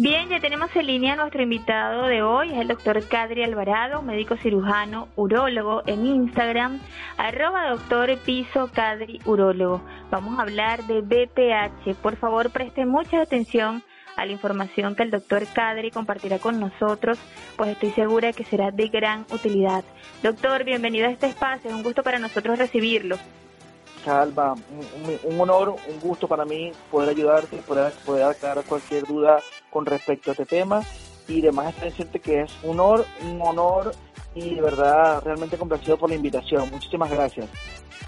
Bien, ya tenemos en línea a nuestro invitado de hoy, es el doctor Cadri Alvarado, médico cirujano, urólogo, en Instagram, arroba doctor piso Cadri Urólogo. Vamos a hablar de BPH. Por favor, preste mucha atención a la información que el doctor Cadri compartirá con nosotros, pues estoy segura que será de gran utilidad. Doctor, bienvenido a este espacio, es un gusto para nosotros recibirlo. Calva, un, honor, un gusto para mí poder ayudarte, poder, poder aclarar cualquier duda con respecto a este tema y demás está decirte que es un honor, un honor y de verdad realmente complacido por la invitación. Muchísimas gracias.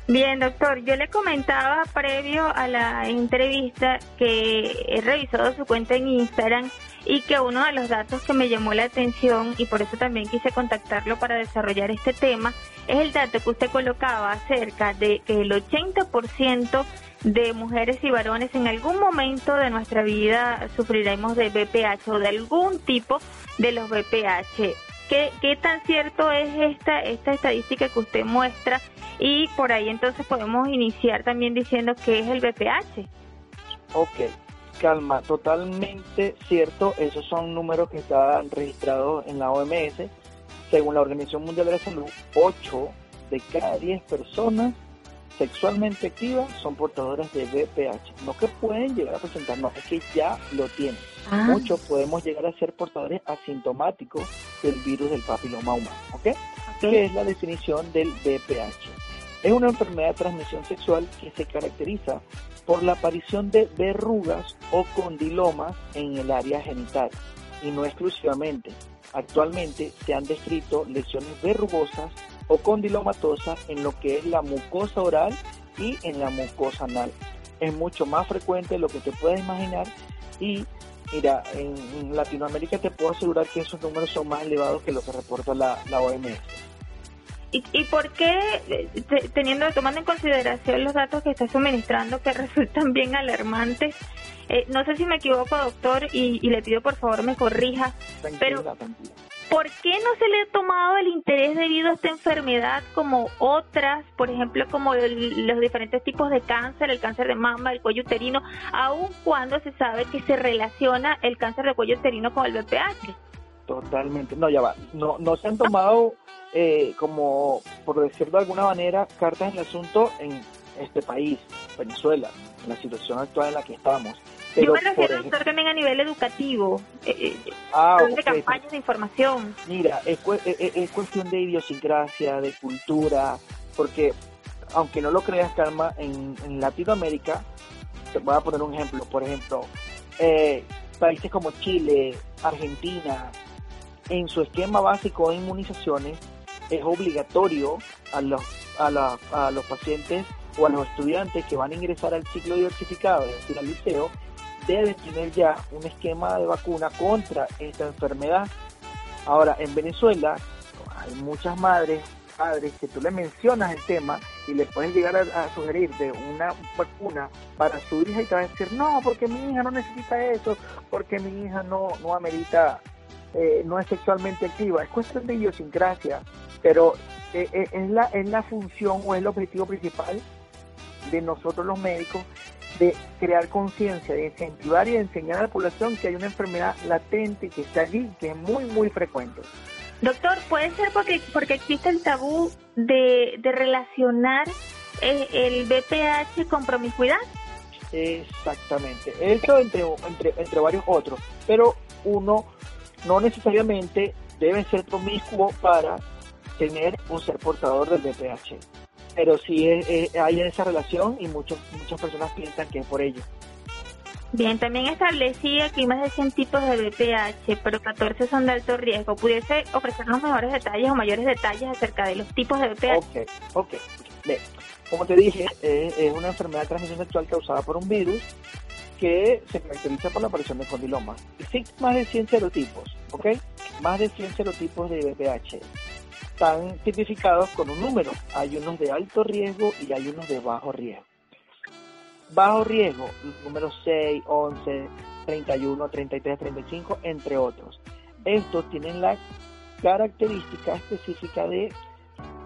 Bien, doctor, yo le comentaba previo a la entrevista que he revisado su cuenta en Instagram y que uno de los datos que me llamó la atención y por eso también quise contactarlo para desarrollar este tema es el dato que usted colocaba acerca de que el 80% de mujeres y varones en algún momento de nuestra vida sufriremos de BPH o de algún tipo de los BPH. ¿Qué, qué tan cierto es esta, esta estadística que usted muestra? Y por ahí entonces podemos iniciar también diciendo qué es el BPH. Ok, calma, totalmente cierto. Esos son números que están registrados en la OMS. Según la Organización Mundial de la Salud, 8 de cada 10 personas sexualmente activas son portadoras de BPH. No que pueden llegar a presentar, no, es que ya lo tienen. Ah. Muchos podemos llegar a ser portadores asintomáticos del virus del papiloma humano. ¿Ok? ¿Qué es la definición del BPH? Es una enfermedad de transmisión sexual que se caracteriza por la aparición de verrugas o condilomas en el área genital y no exclusivamente. Actualmente se han descrito lesiones verrugosas o condilomatosas en lo que es la mucosa oral y en la mucosa anal. Es mucho más frecuente de lo que te puedes imaginar y mira, en, Latinoamérica te puedo asegurar que esos números son más elevados que lo que reporta la, la OMS. ¿Y, ¿Y por qué, eh, teniendo, tomando en consideración los datos que está suministrando que resultan bien alarmantes, eh, no sé si me equivoco, doctor, y, le pido por favor me corrija, pero ¿por qué no se le ha tomado el interés debido a esta enfermedad como otras, por ejemplo, como los diferentes tipos de cáncer, el cáncer de mama, el cuello uterino, aun cuando se sabe que se relaciona el cáncer de cuello uterino con el BPH? Totalmente, no, ya va, no, no se han tomado eh, como, por decirlo de alguna manera, cartas en el asunto en este país, Venezuela, en la situación actual en la que estamos. Yo me refiero, doctor, también a nivel educativo, eh, eh ah, de campañas de información. Mira, es, es, cuestión de idiosincrasia, de cultura, porque aunque no lo creas, Calma, en, en Latinoamérica, te voy a poner un ejemplo, por ejemplo, eh, países como Chile, Argentina, en su esquema básico de inmunizaciones es obligatorio a los, a, a los pacientes o a los estudiantes que van a ingresar al ciclo diversificado, es decir, al liceo, deben tener ya un esquema de vacuna contra esta enfermedad. Ahora, en Venezuela hay muchas madres, padres que tú le mencionas el tema y le puedes llegar a, sugerir de una vacuna para su hija y te va a decir, no, porque mi hija no necesita eso, porque mi hija no, no amerita, eh, no es sexualmente activa. Es cuestión de idiosincrasia, pero eh, eh, es, la, es la función o es el objetivo principal de nosotros los médicos de crear conciencia, de incentivar y de enseñar a la población que hay una enfermedad latente que está allí, que es muy, muy frecuente. Doctor, ¿puede ser porque, porque existe el tabú de, de relacionar el, el BPH con promiscuidad? Exactamente, eso entre, entre, entre varios otros, pero uno no necesariamente debe ser promiscuo para tener un ser portador del BPH pero sí hay esa relación y muchos, muchas personas piensan que es por ello. Bien, también establecía que hay más de 100 tipos de BPH, pero 14 son de alto riesgo. ¿Pudiese ofrecernos mejores detalles o mayores detalles acerca de los tipos de BPH? Ok, ok. como te dije, eh, es una enfermedad de transmisión sexual causada por un virus que se caracteriza por la aparición de condilomas. Existen más de 100 serotipos, ¿ok? Más de 100 serotipos de BPH están tipificados con un número. Hay unos de alto riesgo y hay unos de bajo riesgo. Bajo riesgo, los números 6, 11, 31, 33, 35, entre otros. Estos tienen la característica específica de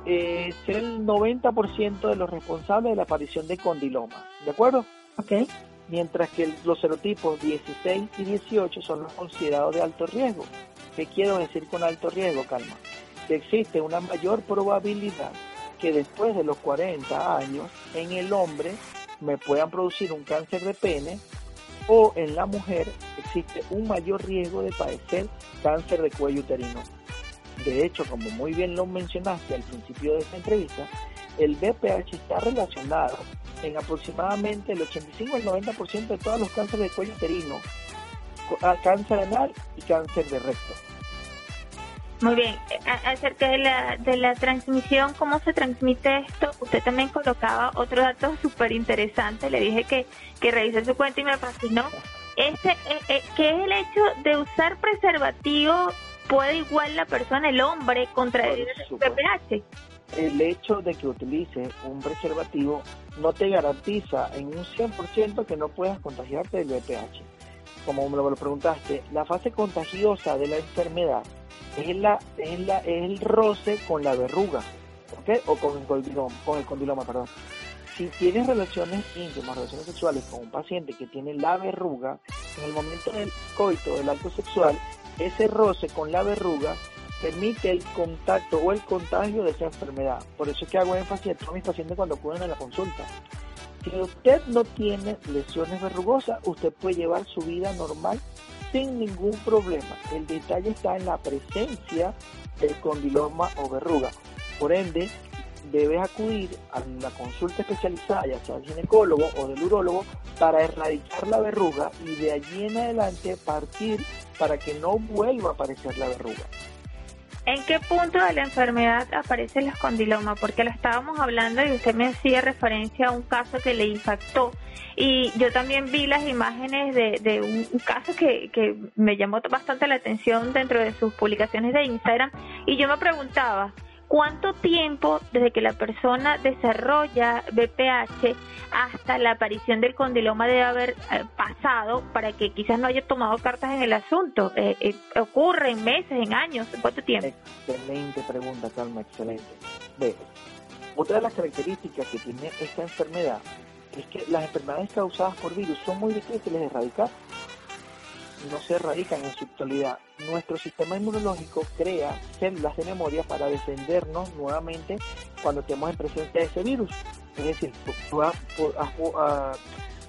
eh, ser el 90% de los responsables de la aparición de condiloma. ¿De acuerdo? Ok. mientras que los serotipos 16 y 18 son los considerados de alto riesgo. ¿Qué quiero decir con alto riesgo, Calma? Existe una mayor probabilidad que después de los 40 años en el hombre me puedan producir un cáncer de pene o en la mujer existe un mayor riesgo de padecer cáncer de cuello uterino. De hecho, como muy bien lo mencionaste al principio de esta entrevista, el BPH está relacionado en aproximadamente el 85 al 90% de todos los cánceres de cuello uterino, cáncer anal y cáncer de recto. Muy bien, acerca de la, de la transmisión, ¿cómo se transmite esto? Usted también colocaba otro dato súper interesante, le dije que, que revisé su cuenta y me fascinó. Este, eh, eh, ¿Qué es el hecho de usar preservativo? ¿Puede igual la persona, el hombre, contraer el VPH? El hecho de que utilice un preservativo no te garantiza en un 100% que no puedas contagiarte del VPH. Como me lo preguntaste, la fase contagiosa de la enfermedad es, la, es, la, es el roce con la verruga, ¿ok? O con el condiloma, con el condiloma, perdón. Si tienes relaciones íntimas, relaciones sexuales con un paciente que tiene la verruga, en el momento del coito, del acto sexual, ese roce con la verruga permite el contacto o el contagio de esa enfermedad. Por eso es que hago énfasis a todos mis pacientes cuando acuden a la consulta. Si usted no tiene lesiones verrugosas, usted puede llevar su vida normal sin ningún problema. El detalle está en la presencia del condiloma o verruga. Por ende, debes acudir a la consulta especializada, ya sea del ginecólogo o del urólogo, para erradicar la verruga y de allí en adelante partir para que no vuelva a aparecer la verruga. ¿En qué punto de la enfermedad aparece el escondiloma? Porque lo estábamos hablando y usted me hacía referencia a un caso que le impactó. Y yo también vi las imágenes de, un, caso que, que me llamó bastante la atención dentro de sus publicaciones de Instagram. Y yo me preguntaba, ¿Cuánto tiempo desde que la persona desarrolla BPH hasta la aparición del condiloma debe haber eh, pasado para que quizás no haya tomado cartas en el asunto? Eh, eh, ¿Ocurre en meses, en años? ¿En cuánto tiempo? Excelente pregunta, Calma, excelente. Otra de las características que tiene esta enfermedad es que las enfermedades causadas por virus son muy difíciles de erradicar no se erradican en su actualidad. Nuestro sistema inmunológico crea células de memoria para defendernos nuevamente cuando estemos en presencia de ese virus. Es decir, tú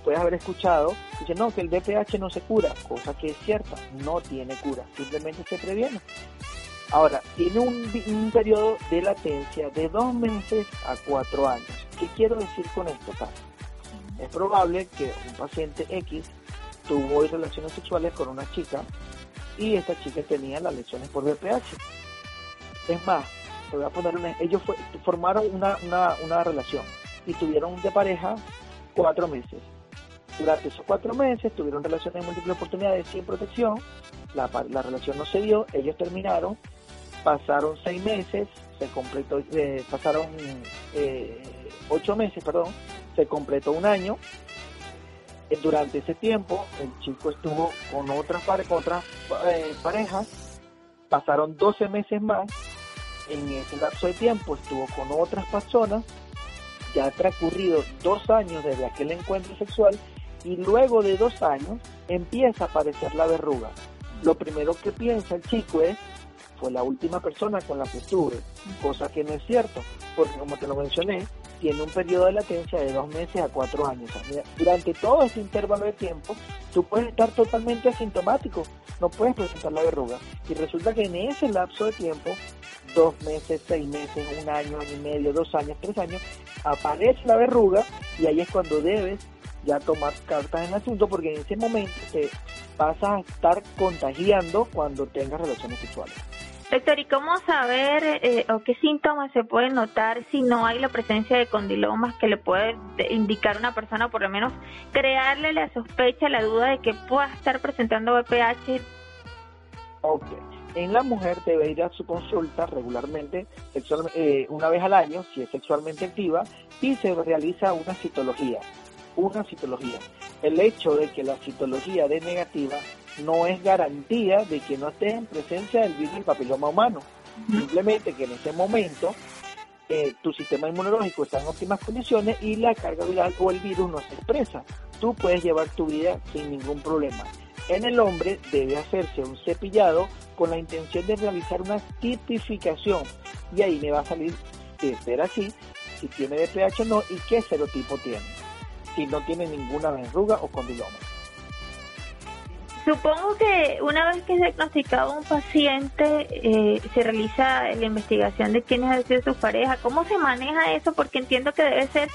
puedes haber escuchado, dice, no, que el VPH no se cura, cosa que es cierta, no tiene cura, simplemente se previene. Ahora, tiene un, periodo de latencia de dos meses a cuatro años. ¿Qué quiero decir con esto, Es probable que un paciente X tuvo relaciones sexuales con una chica y esta chica tenía las lesiones por VPH. Es más, te voy a poner una, ellos formaron una, una, relación y tuvieron de pareja cuatro meses. Durante esos cuatro meses tuvieron relaciones en múltiples oportunidades sin protección, la, la relación no se dio, ellos terminaron, pasaron seis meses, se completó, eh, pasaron eh, ocho meses, perdón, se completó un año, durante ese tiempo el chico estuvo con otras, otras eh, parejas, pasaron 12 meses más, en ese lapso de tiempo estuvo con otras personas, ya ha transcurrido dos años desde aquel encuentro sexual y luego de dos años empieza a aparecer la verruga. Lo primero que piensa el chico es, fue la última persona con la que estuve, cosa que no es cierto, porque como te lo mencioné, tiene un periodo de latencia de dos meses a cuatro años. durante todo ese intervalo de tiempo, tú puedes estar totalmente asintomático, no puedes presentar la verruga. Y resulta que en ese lapso de tiempo, dos meses, seis meses, un año, año y medio, dos años, tres años, aparece la verruga y ahí es cuando debes ya tomar cartas en el asunto porque en ese momento te vas a estar contagiando cuando tengas relaciones sexuales. Doctor, ¿y cómo saber eh, o qué síntomas se pueden notar si no hay la presencia de condilomas que le puede indicar una persona, por lo menos crearle la sospecha, la duda de que pueda estar presentando BPH? Ok. En la mujer debe ir a su consulta regularmente, eh, una vez al año, si es sexualmente activa, y se realiza una citología. Una citología. El hecho de que la citología dé negativa no es garantía de que no esté en presencia del virus del papiloma humano. Simplemente que en ese momento eh, tu sistema inmunológico está en óptimas condiciones y la carga viral o el virus no se expresa. tú puedes llevar tu vida sin ningún problema. En el hombre debe hacerse un cepillado con la intención de realizar una tipificación y ahí me va a salir de ser así, si tiene DPH o no y qué serotipo tiene, si no tiene ninguna verruga o condiloma. Supongo que una vez que es diagnosticado un paciente, eh, se realiza la investigación de quiénes han sido sus parejas. ¿Cómo se maneja eso? Porque entiendo que debe ser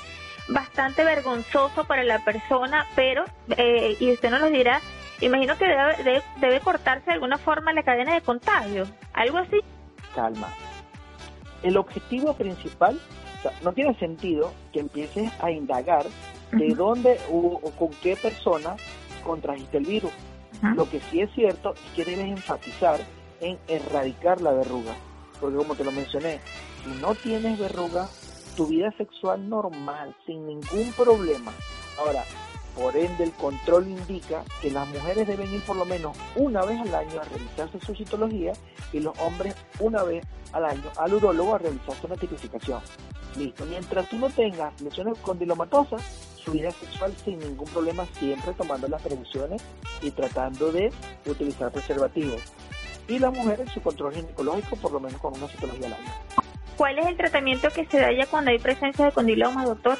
bastante vergonzoso para la persona, pero, eh, y usted nos lo dirá, imagino que debe, debe, cortarse de alguna forma la cadena de contagio, algo así. Calma. El objetivo principal, o sea, no tiene sentido que empieces a indagar de dónde o, con qué persona contrajiste el virus. Lo que sí es cierto es que debes enfatizar en erradicar la verruga. Porque como te lo mencioné, si no tienes verruga, tu vida sexual normal, sin ningún problema. Ahora, por ende, el control indica que las mujeres deben ir por lo menos una vez al año a realizarse su citología y los hombres una vez al año al urólogo a realizarse una tipificación. Listo. Mientras tú no tengas lesiones condilomatosas, su vida sexual sin ningún problema, siempre tomando las previsiones y tratando de utilizar preservativos. Y las mujeres su control ginecológico por lo menos con una citología al año. ¿Cuál es el tratamiento que se da ya cuando hay presencia de condiloma, doctor?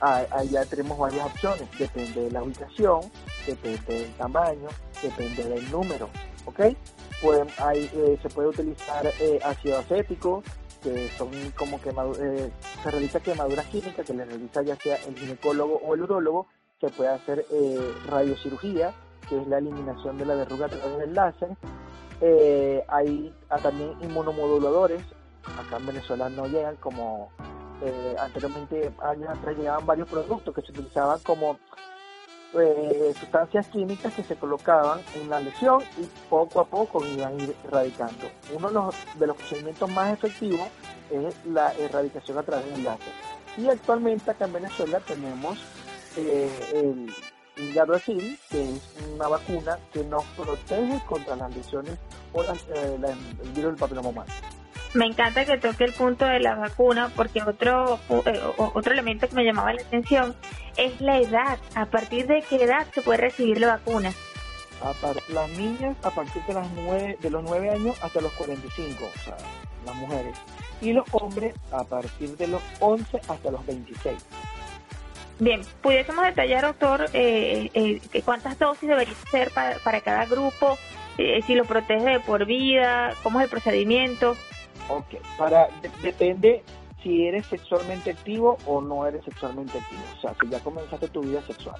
Ah, ahí ya tenemos varias opciones. Depende de la ubicación, depende del tamaño, depende del número. ¿Ok? Pueden, ahí, eh, se puede utilizar eh, ácido acético, que son como que eh, se realiza quemaduras químicas que le realiza ya sea el ginecólogo o el urólogo. Se puede hacer radiocirugía, que es la eliminación de la verruga a través del láser. hay ah, también inmunomoduladores acá en Venezuela no llegan como eh, anteriormente años atrás llegaban varios productos que se utilizaban como eh, sustancias químicas que se colocaban en la lesión y poco a poco iban ir erradicando. Uno de los, procedimientos más efectivos es la erradicación a través del láser. Y actualmente acá en Venezuela tenemos eh, el Gardasil, que es una vacuna que nos protege contra las lesiones o eh, el virus del papiloma humano. Me encanta que toque el punto de la vacuna porque otro eh, otro elemento que me llamaba la atención es la edad. ¿A partir de qué edad se puede recibir la vacuna? las niñas a partir de, las nueve, de los 9 años hasta los 45, o sea, las mujeres. Y los hombres a partir de los 11 hasta los 26. Bien, pudiésemos detallar, doctor, eh, eh, cuántas dosis debería ser para, para cada grupo, si lo protege de por vida, cómo es el procedimiento. Ok, para, depende si eres sexualmente activo o no eres sexualmente activo. O sea, si ya comenzaste tu vida sexual.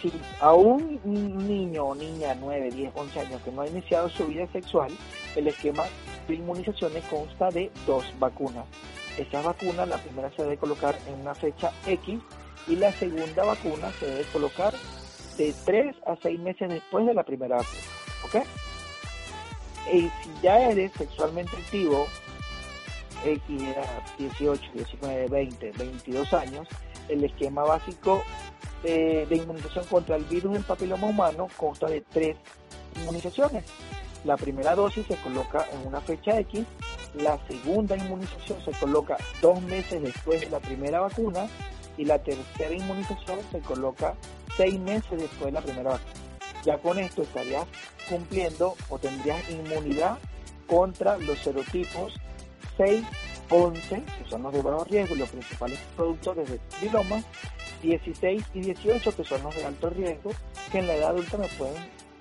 Si a un niño o niña 9, 10, 11 años que no ha iniciado su vida sexual, el esquema de inmunizaciones consta de dos vacunas. Estas vacunas, la primera se debe colocar en una fecha X y la segunda vacuna se debe colocar de 3 a 6 meses después de la primera vacuna. ¿Ok? Y si ya eres sexualmente activo, X era 18, 19, 20, 22 años, el esquema básico de, inmunización contra el virus del papiloma humano consta de tres inmunizaciones. La primera dosis se coloca en una fecha X, la segunda inmunización se coloca dos meses después de la primera vacuna y la tercera inmunización se coloca seis meses después de la primera vacuna. Ya con esto estarías cumpliendo o tendrías inmunidad contra los serotipos 6, 11, que son los de bajo riesgo los principales productores de piloma, 16 y 18, que son los de alto riesgo, que en la edad adulta me pueden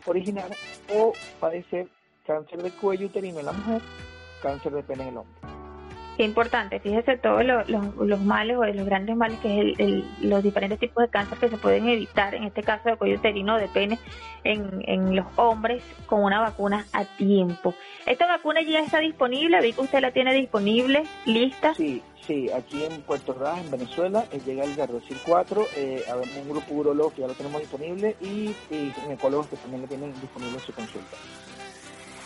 originar o padecer cáncer de cuello uterino en la mujer, cáncer de pene en el hombre. Qué importante, fíjese todos los males o los grandes males que es los diferentes tipos de cáncer que se pueden evitar, en este caso de cuello uterino de pene, en, los hombres con una vacuna a tiempo. ¿Esta vacuna ya está disponible? Vi que usted la tiene disponible, lista. Sí, sí, aquí en Puerto Ordaz, en Venezuela, eh, llega el Gardasil 4, eh, un grupo urológico ya lo tenemos disponible y, y ginecólogos que también lo tienen disponible en su consulta.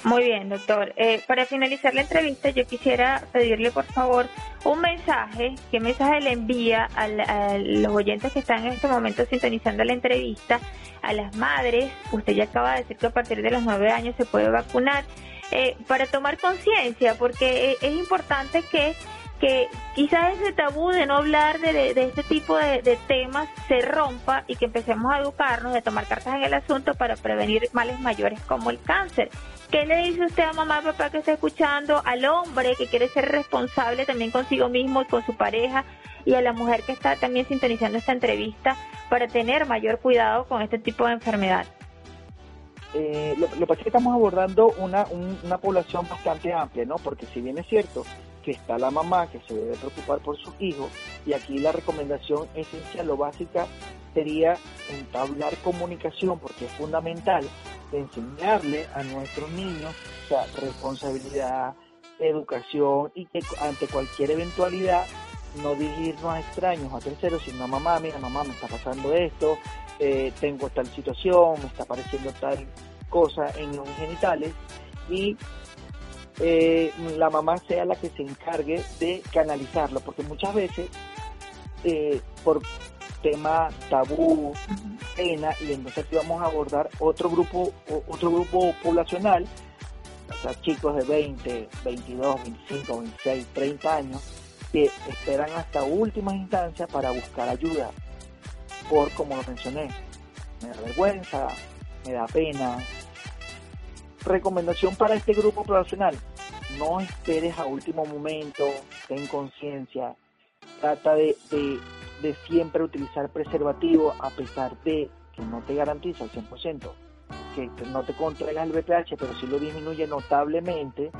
Muy bien, doctor. Eh, para finalizar la entrevista, yo quisiera pedirle, por favor, un mensaje. ¿Qué mensaje le envía a, los oyentes que están en este momento sintonizando la entrevista? A las madres, usted ya acaba de decir que a partir de los nueve años se puede vacunar, eh, para tomar conciencia, porque eh, es importante que que quizás ese tabú de no hablar de, este tipo de, temas se rompa y que empecemos a educarnos, de tomar cartas en el asunto para prevenir males mayores como el cáncer. ¿Qué le dice usted a mamá, papá que está escuchando, al hombre que quiere ser responsable también consigo mismo y con su pareja y a la mujer que está también sintonizando esta entrevista para tener mayor cuidado con este tipo de enfermedad? Eh, lo, que pasa es que estamos abordando una, una población bastante amplia, ¿no? Porque si bien es cierto que está la mamá que se debe preocupar por sus hijos y aquí la recomendación esencial o básica sería entablar comunicación porque es fundamental enseñarle a nuestros niños responsabilidad, educación y que ante cualquier eventualidad no dirigirnos a extraños, a terceros, sino a mamá, mira mamá, me está pasando esto, eh, tengo tal situación, me está apareciendo tal cosa en los genitales y eh, la mamá sea la que se encargue de canalizarlo, porque muchas veces eh, por tema tabú, pena, y entonces vamos a abordar otro grupo, otro grupo poblacional, o sea, chicos de 20, 22, 25, 26, 30 años, que esperan hasta últimas instancias para buscar ayuda, por como lo mencioné, me da vergüenza, me da pena. Recomendación para este grupo poblacional, no esperes a último momento, ten conciencia, trata de, siempre utilizar preservativo a pesar de que no te garantiza al 100%, que no te contraigas el BPH, pero sí lo disminuye notablemente,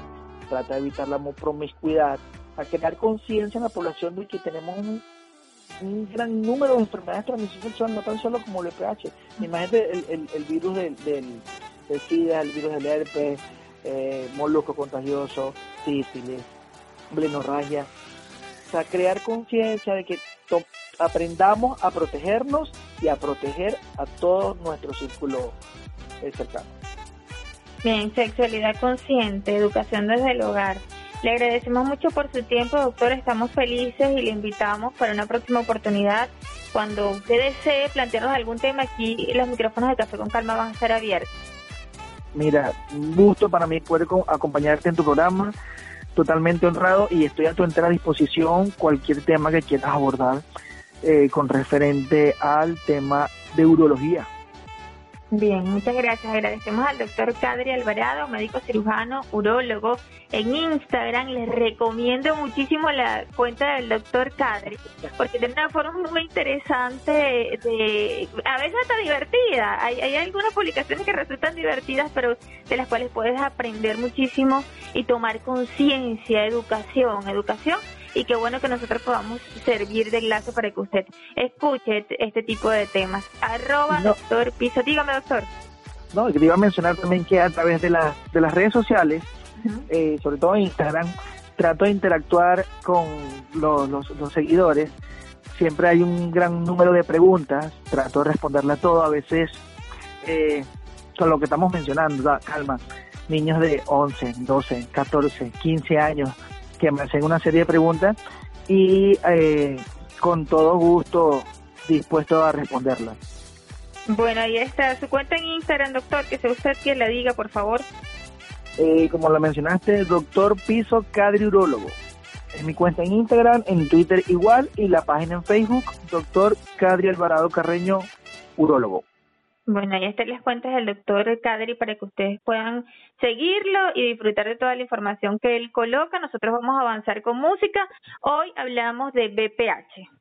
trata de evitar la promiscuidad, a crear conciencia en la población de que tenemos un, gran número de enfermedades de no tan solo como el VPH. Imagínate el, el, virus del, del, del, SIDA, el virus del herpes, eh, molusco contagioso, sífilis, blenorragia. O sea, crear conciencia de que aprendamos a protegernos y a proteger a todo nuestro círculo cercano. Bien, sexualidad consciente, educación desde el hogar. Le agradecemos mucho por su tiempo, doctor. Estamos felices y le invitamos para una próxima oportunidad. Cuando usted desee plantearnos algún tema, aquí los micrófonos de Café con Calma van a estar abiertos. Mira, un gusto para mí poder acompañarte en tu programa, totalmente honrado y estoy a tu entera disposición cualquier tema que quieras abordar eh, con referente al tema de urología. Bien, muchas gracias. Agradecemos al doctor Cadri Alvarado, médico cirujano, urólogo. En Instagram les recomiendo muchísimo la cuenta del doctor Cadri, porque tiene una forma muy interesante, de, a veces hasta divertida. Hay, hay algunas publicaciones que resultan divertidas, pero de las cuales puedes aprender muchísimo y tomar conciencia, educación, educación y qué bueno que nosotros podamos servir de enlace para que usted escuche este tipo de temas. Arroba doctor Piso. Dígame, doctor. No, te iba a mencionar también que a través de, las de las redes sociales, eh, sobre todo en Instagram, trato de interactuar con los, los, seguidores. Siempre hay un gran número de preguntas, trato de responderle a todo. A veces, eh, con lo que estamos mencionando, calma, niños de 11, 12, 14, 15 años que me hacen una serie de preguntas y eh, con todo gusto dispuesto a responderlas. Bueno, ahí está su cuenta en Instagram, doctor, que sea usted quien la diga, por favor. Eh, como lo mencionaste, doctor Piso Cadri Urólogo. Es mi cuenta en Instagram, en Twitter igual y la página en Facebook, doctor Cadri Alvarado Carreño, Urólogo. Bueno, ahí están las cuentas del doctor Cadri para que ustedes puedan seguirlo y disfrutar de toda la información que él coloca. Nosotros vamos a avanzar con música. Hoy hablamos de BPH.